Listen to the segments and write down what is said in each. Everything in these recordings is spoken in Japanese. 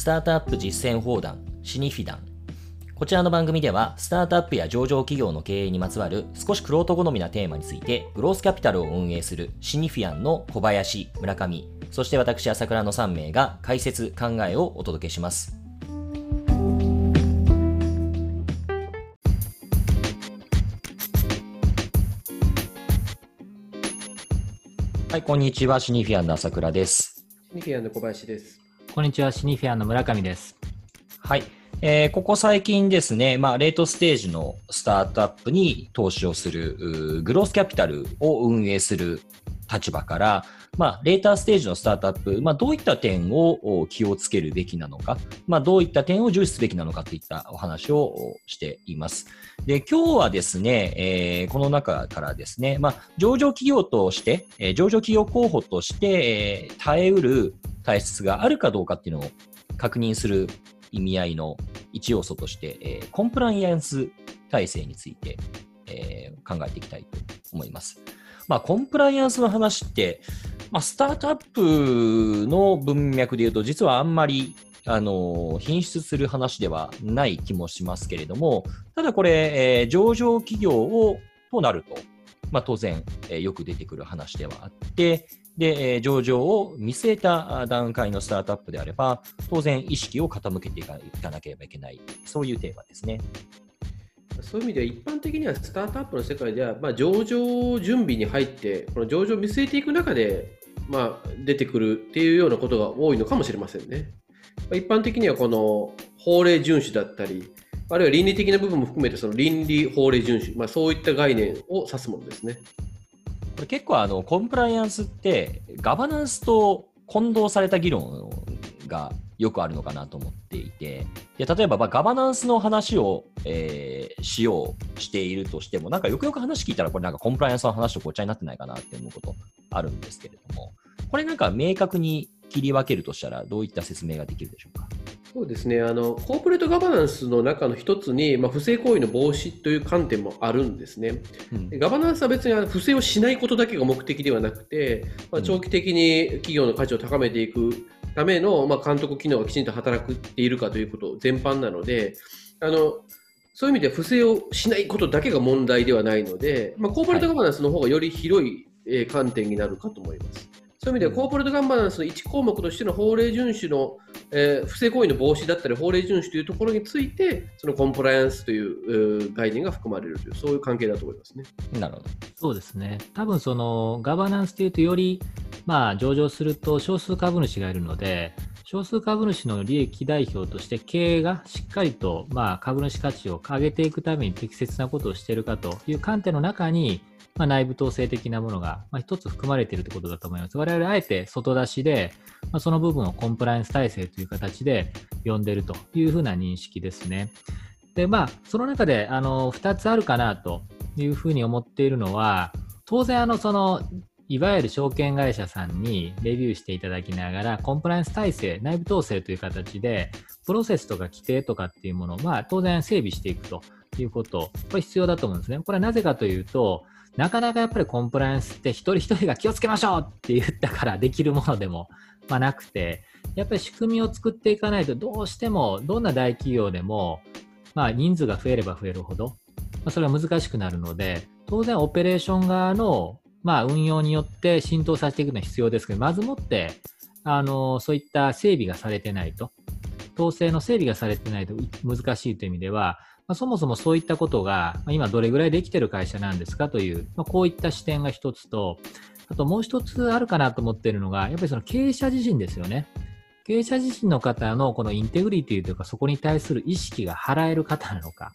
スタートアップ実践砲弾シニフィダン。こちらの番組ではスタートアップや上場企業の経営にまつわる少しクロート好みなテーマについてグロースキャピタルを運営するシニフィアンの小林村上そして私朝倉の3名が解説考えをお届けします。はいこんにちは。シニフィアンの朝倉です。シニフィアンの小林です。こんにちは、シニフィアの村上です。はい。えー、ここ最近ですね、まあ、レートステージのスタートアップに投資をする、グロースキャピタルを運営する立場から、まあ、レーターステージのスタートアップ、まあ、どういった点を気をつけるべきなのか、まあ、どういった点を重視すべきなのかといったお話をしています。で、今日はですね、えー、この中からですね、まあ、上場企業として、えー、上場企業候補として、えー、耐えうる体質があるかどうかっていうのを確認する意味合いの一要素として、えー、コンプライアンス体制について、えー、考えていきたいと思います。まあ、コンプライアンスの話って、まあ、スタートアップの文脈で言うと、実はあんまりあの品質する話ではない気もしますけれども、ただこれ、えー、上場企業をとなると、まあ、当然、えー、よく出てくる話ではあって、で、え上場を見据えた段階のスタートアップであれば、当然意識を傾けていかなければいけない、そういうテーマですね。そういう意味では、一般的にはスタートアップの世界では、まあ、上場準備に入って、この上場を見据えていく中で、まあ、出てくるっていうようなことが多いのかもしれませんね。一般的にはこの法令遵守だったり、あるいは倫理的な部分も含めてその倫理法令遵守、まあ、そういった概念を指すものですね。これ結構あのコンプライアンスってガバナンスと混同された議論がよくあるのかなと思っていて、で例えばまガバナンスの話を、えー、しようしているとしても、なんかよくよく話聞いたら、これなんかコンプライアンスの話とごっちゃになってないかなって思うことあるんですけれども、これなんか明確に切り分けるとしたら、どういった説明ができるでしょうか？そうですねあのコーポレートガバナンスの中の一つに、まあ、不正行為の防止という観点もあるんですね。うん、ガバナンスは別に不正をしないことだけが目的ではなくて、まあ、長期的に企業の価値を高めていくための、まあ、監督機能がきちんと働くっているかということ全般なのであのそういう意味では不正をしないことだけが問題ではないので、まあ、コーポレートガバナンスの方がより広い、え観点になるかと思います。そういう意味では、コーポレートガバナンスの1項目としての法令遵守の、えー、不正行為の防止だったり、法令遵守というところについて、そのコンプライアンスという概念が含まれるという、そういう関係だと思いますね。なるほど。そうですね。多分そのガバナンスというと、より、まあ、上場すると少数株主がいるので、少数株主の利益代表として経営がしっかりと、まあ、株主価値を上げていくために適切なことをしているかという観点の中に、まあ、内部統制的なものが、まあ、一つ含まれているということだと思います。我々あえて外出しで、まあ、その部分をコンプライアンス体制という形で呼んでいるというふうな認識ですね。で、まあ、その中で、あの、2つあるかなというふうに思っているのは、当然、あの、その、いわゆる証券会社さんにレビューしていただきながら、コンプライアンス体制、内部統制という形で、プロセスとか規定とかっていうものを、まあ、当然整備していくということ、これ必要だと思うんですね。これはなぜかというと、なかなかやっぱりコンプライアンスって一人一人が気をつけましょうって言ったからできるものでも、まあ、なくて、やっぱり仕組みを作っていかないとどうしてもどんな大企業でも、まあ、人数が増えれば増えるほど、まあ、それは難しくなるので、当然オペレーション側の、まあ、運用によって浸透させていくのは必要ですけど、まずもって、あの、そういった整備がされてないと、統制の整備がされてないと難しいという意味では、まあ、そもそもそういったことが、今どれぐらいできてる会社なんですかという、まあ、こういった視点が一つと、あともう一つあるかなと思っているのが、やっぱりその経営者自身ですよね。経営者自身の方のこのインテグリティというか、そこに対する意識が払える方なのか。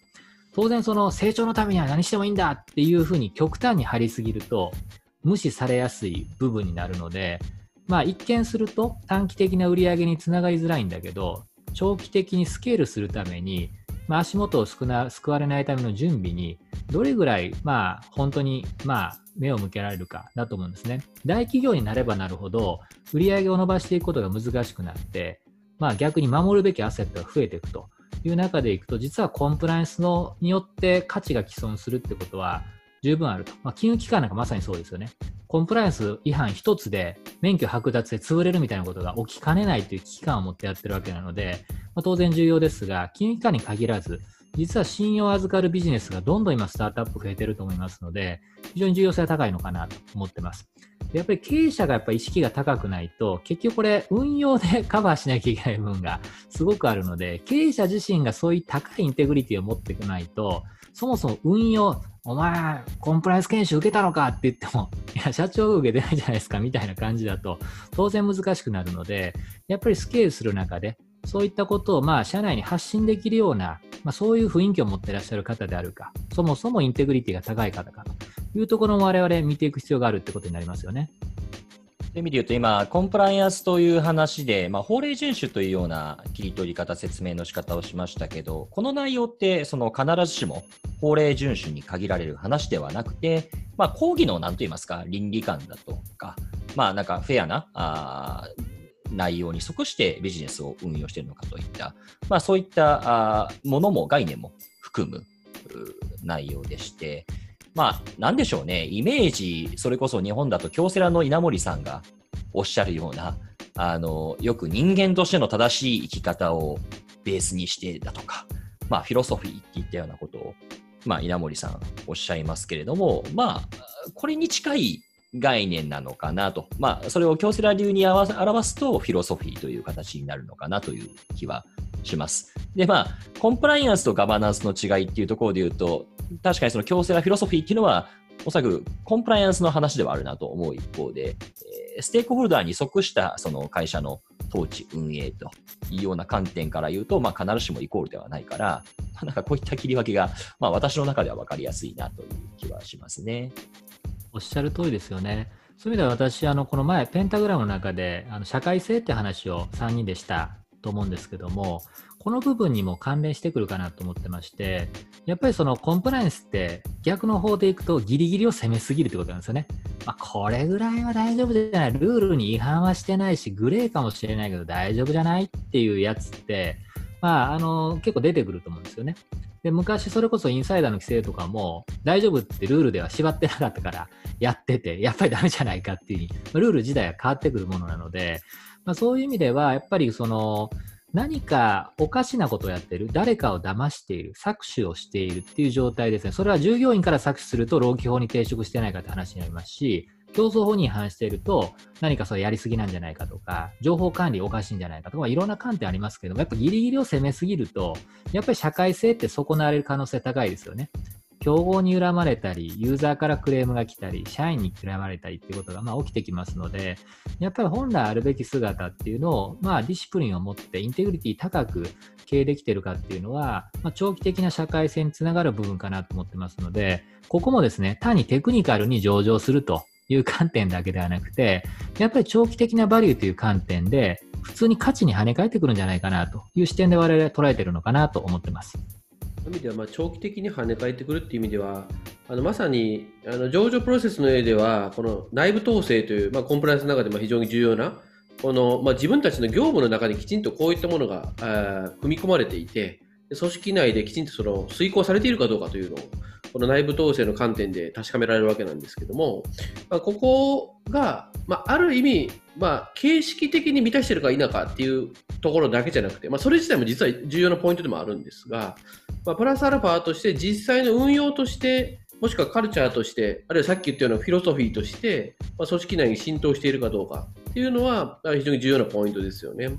当然その成長のためには何してもいいんだっていうふうに極端に張りすぎると、無視されやすい部分になるので、まあ一見すると短期的な売り上げにつながりづらいんだけど、長期的にスケールするためにまあ、足元を救われないための準備に、どれぐらい、まあ、本当に、まあ、目を向けられるかだと思うんですね。大企業になればなるほど、売り上げを伸ばしていくことが難しくなって、まあ、逆に守るべきアセットが増えていくという中でいくと、実はコンプライアンスのによって価値が毀損するってことは十分あると。まあ、金融機関なんかまさにそうですよね。コンプライアンス違反一つで免許剥奪で潰れるみたいなことが起きかねないという危機感を持ってやってるわけなので、まあ、当然重要ですが、金融機関に限らず、実は信用を預かるビジネスがどんどん今スタートアップ増えてると思いますので、非常に重要性が高いのかなと思ってます。やっぱり経営者がやっぱ意識が高くないと、結局これ運用でカバーしなきゃいけない部分がすごくあるので、経営者自身がそういう高いインテグリティを持っていかないと、そもそも運用、お前、コンプライアンス研修受けたのかって言っても、いや、社長が受けてないじゃないですかみたいな感じだと、当然難しくなるので、やっぱりスケールする中で、そういったことをまあ社内に発信できるような、まあ、そういう雰囲気を持っていらっしゃる方であるか、そもそもインテグリティが高い方かというところも我々見ていく必要があるってことになりますよね。という意味で言うと今、コンプライアンスという話で、まあ、法令遵守というような切り取り方、説明の仕方をしましたけど、この内容ってその必ずしも法令遵守に限られる話ではなくて、まあ、講義の何と言いますか、倫理観だとか、まあ、なんかフェアなあ内容に即してビジネスを運用しているのかといった、まあ、そういったものも概念も含む内容でして、まあ、なんでしょうね、イメージ、それこそ日本だと京セラの稲森さんがおっしゃるような、あのよく人間としての正しい生き方をベースにしてだとか、まあ、フィロソフィーっていったようなことを、まあ、稲森さんおっしゃいますけれども、まあ、これに近い概念なのかなと。まあ、それを京セラ流に表すと、フィロソフィーという形になるのかなという気はします。で、まあ、コンプライアンスとガバナンスの違いっていうところで言うと、確かにその京セラフィロソフィーっていうのは、おそらくコンプライアンスの話ではあるなと思う一方で、えステークホルダーに即したその会社の統治、運営というような観点から言うと、まあ、必ずしもイコールではないから、まあ、なんかこういった切り分けが、まあ、私の中では分かりやすいなという気はしますね。おっしゃる通りですよね。そういう意味では私、あのこの前、ペンタグラムの中であの社会性って話を3人でしたと思うんですけども、この部分にも関連してくるかなと思ってまして、やっぱりそのコンプライアンスって逆の方でいくとギリギリを攻めすぎるってことなんですよね。まあ、これぐらいは大丈夫じゃない。ルールに違反はしてないし、グレーかもしれないけど大丈夫じゃないっていうやつって、まあ、あの結構出てくると思うんですよね。で、昔それこそインサイダーの規制とかも、大丈夫ってルールでは縛ってなかったからやってて、やっぱりダメじゃないかっていうう、ルール自体は変わってくるものなので、まあ、そういう意味では、やっぱりその、何かおかしなことをやってる、誰かを騙している、搾取をしているっていう状態ですね。それは従業員から搾取すると、労基法に抵触してないかって話になりますし、競争法に違反していると、何かそれやりすぎなんじゃないかとか、情報管理おかしいんじゃないかとか、いろんな観点ありますけども、やっぱギリギリを攻めすぎると、やっぱり社会性って損なわれる可能性高いですよね。競合に恨まれたり、ユーザーからクレームが来たり、社員に嫌われたりっていうことがまあ起きてきますので、やっぱり本来あるべき姿っていうのを、まあ、ディシプリンを持ってインテグリティ高く経営できてるかっていうのは、まあ、長期的な社会性につながる部分かなと思ってますので、ここもですね、単にテクニカルに上場するという観点だけではなくて、やっぱり長期的なバリューという観点で、普通に価値に跳ね返ってくるんじゃないかなという視点で我々は捉えているのかなと思ってます。そういう意味では、まあ、長期的に跳ね返ってくるっていう意味では、あのまさにあの上場プロセスの上では、この内部統制という、まあ、コンプライアンスの中でも非常に重要な、このまあ、自分たちの業務の中にきちんとこういったものが組み込まれていて、組織内できちんとその遂行されているかどうかというのをこの内部統制の観点で確かめられるわけなんですけども、まあ、ここが、まあ、ある意味、まあ、形式的に満たしているか否かっていうところだけじゃなくて、まあ、それ自体も実は重要なポイントでもあるんですが、まあ、プラスアルファとして実際の運用としてもしくはカルチャーとして、あるいはさっき言ったようなフィロソフィーとして、まあ、組織内に浸透しているかどうかっていうのは非常に重要なポイントですよね。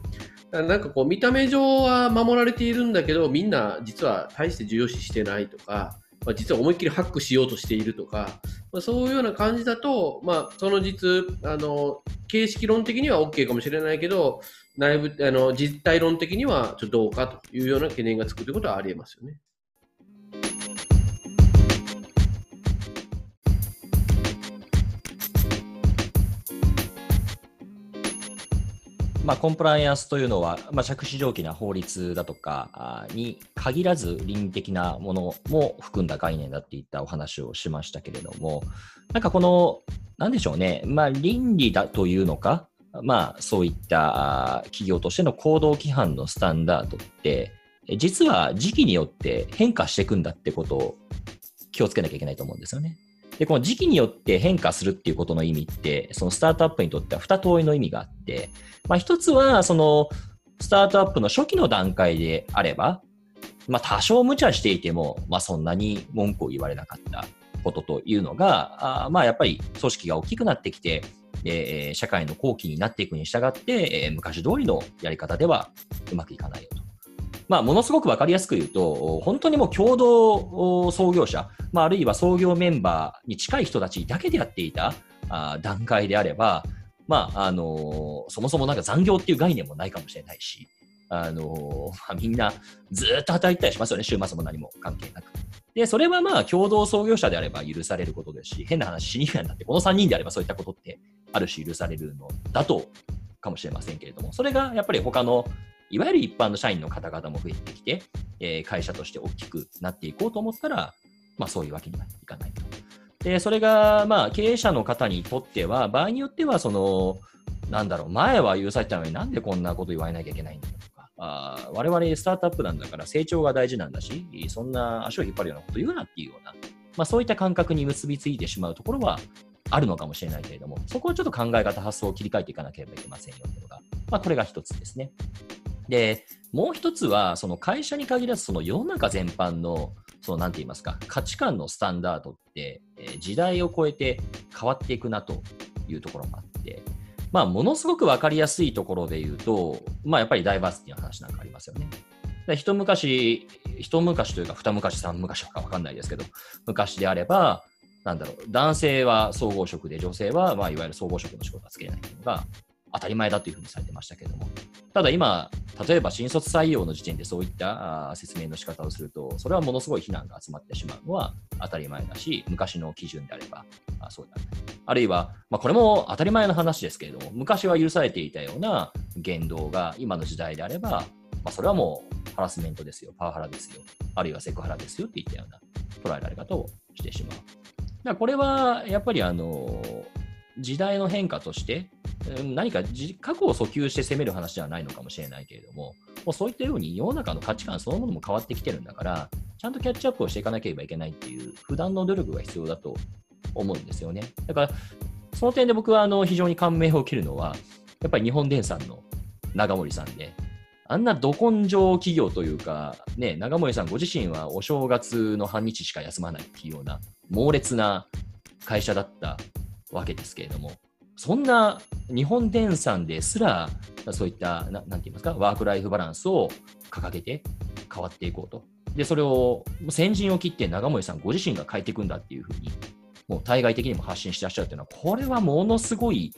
なんかこう見た目上は守られているんだけどみんな実は大して重要視してないとかまあ、実は思いっきりハックしようとしているとか、まあ、そういうような感じだと、まあ、その実あの形式論的には OK かもしれないけど内部あの実態論的にはちょっとどうかというような懸念がつくということはありえますよね。まあ、コンプライアンスというのは、まあ、着手条件な法律だとかに限らず倫理的なものも含んだ概念だっていったお話をしましたけれども、なんかこの、なんでしょうね、まあ、倫理だというのか、まあ、そういった企業としての行動規範のスタンダードって、実は時期によって変化していくんだってことを気をつけなきゃいけないと思うんですよね。で、この時期によって変化するっていうことの意味って、そのスタートアップにとっては二通りの意味があって、まあ一つは、その、スタートアップの初期の段階であれば、まあ多少無茶していても、まあそんなに文句を言われなかったことというのが、あまあやっぱり組織が大きくなってきて、えー、社会の後期になっていくに従って、えー、昔通りのやり方ではうまくいかない。まあ、ものすごくわかりやすく言うと、本当にもう共同創業者、まあ、あるいは創業メンバーに近い人たちだけでやっていた段階であれば、まあ、あのー、そもそもなんか残業っていう概念もないかもしれないし、あのー、まあ、みんなずっと働いたりしますよね、週末も何も関係なく。で、それはまあ、共同創業者であれば許されることですし、変な話、シニアになって、この3人であればそういったことってある種許されるのだとかもしれませんけれども、それがやっぱり他のいわゆる一般の社員の方々も増えてきて、えー、会社として大きくなっていこうと思ったら、まあそういうわけにはいかないと。で、それが、まあ経営者の方にとっては、場合によっては、その、なんだろう、前は許されたのになんでこんなこと言われなきゃいけないんだとか、あ我々スタートアップなんだから成長が大事なんだし、そんな足を引っ張るようなこと言うなっていうような、まあそういった感覚に結びついてしまうところはあるのかもしれないけれども、そこはちょっと考え方、発想を切り替えていかなければいけませんよというのが、まあこれが一つですね。で、もう一つは、その会社に限らず、その世の中全般の、そのなんて言いますか、価値観のスタンダードって、え、時代を超えて変わっていくなというところもあって、まあ、ものすごく分かりやすいところで言うと、まあ、やっぱりダイバーシティの話なんかありますよね。で一昔、一昔というか、二昔、三昔か分かんないですけど、昔であれば、なんだろう、男性は総合職で、女性は、まあ、いわゆる総合職の仕事はつけないというのが、当たり前だというふうにされてましたけれども、ただ今、例えば新卒採用の時点でそういった説明の仕方をすると、それはものすごい非難が集まってしまうのは当たり前だし、昔の基準であれば、あそうだ、ね、あるいは、まあ、これも当たり前の話ですけれども、昔は許されていたような言動が今の時代であれば、まあ、それはもうハラスメントですよ、パワハラですよ、あるいはセクハラですよっていったような捉えられ方をしてしまう。だからこれはやっぱりあの時代の変化として何か過去を訴求して責める話ではないのかもしれないけれども、もうそういったように世の中の価値観そのものも変わってきてるんだから、ちゃんとキャッチアップをしていかなければいけないっていう、普段の努力が必要だと思うんですよね。だから、その点で僕はあの非常に感銘を受けるのは、やっぱり日本電産の長森さんで、あんなど根性企業というか、ね、長森さんご自身はお正月の半日しか休まないっていうような猛烈な会社だったわけですけれども、そんな日本電産ですら、そういったな、なんて言いますか、ワークライフバランスを掲げて変わっていこうと。で、それを先陣を切って長森さんご自身が変えていくんだっていうふうに、もう対外的にも発信してらっしゃるというのは、これはものすごい、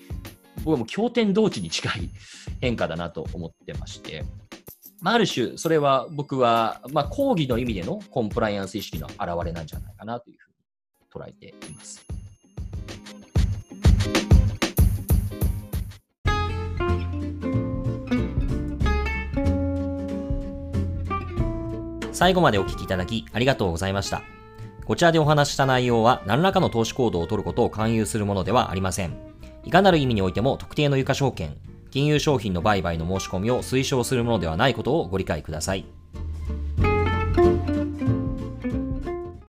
僕はもう経典同地に近い変化だなと思ってまして、まあ、ある種、それは僕は、まあ、講義の意味でのコンプライアンス意識の表れなんじゃないかなというふうに捉えています。最後までお聞きいただきありがとうございました。こちらでお話した内容は何らかの投資行動をとることを勧誘するものではありません。いかなる意味においても特定の有価証券、金融商品の売買の申し込みを推奨するものではないことをご理解ください。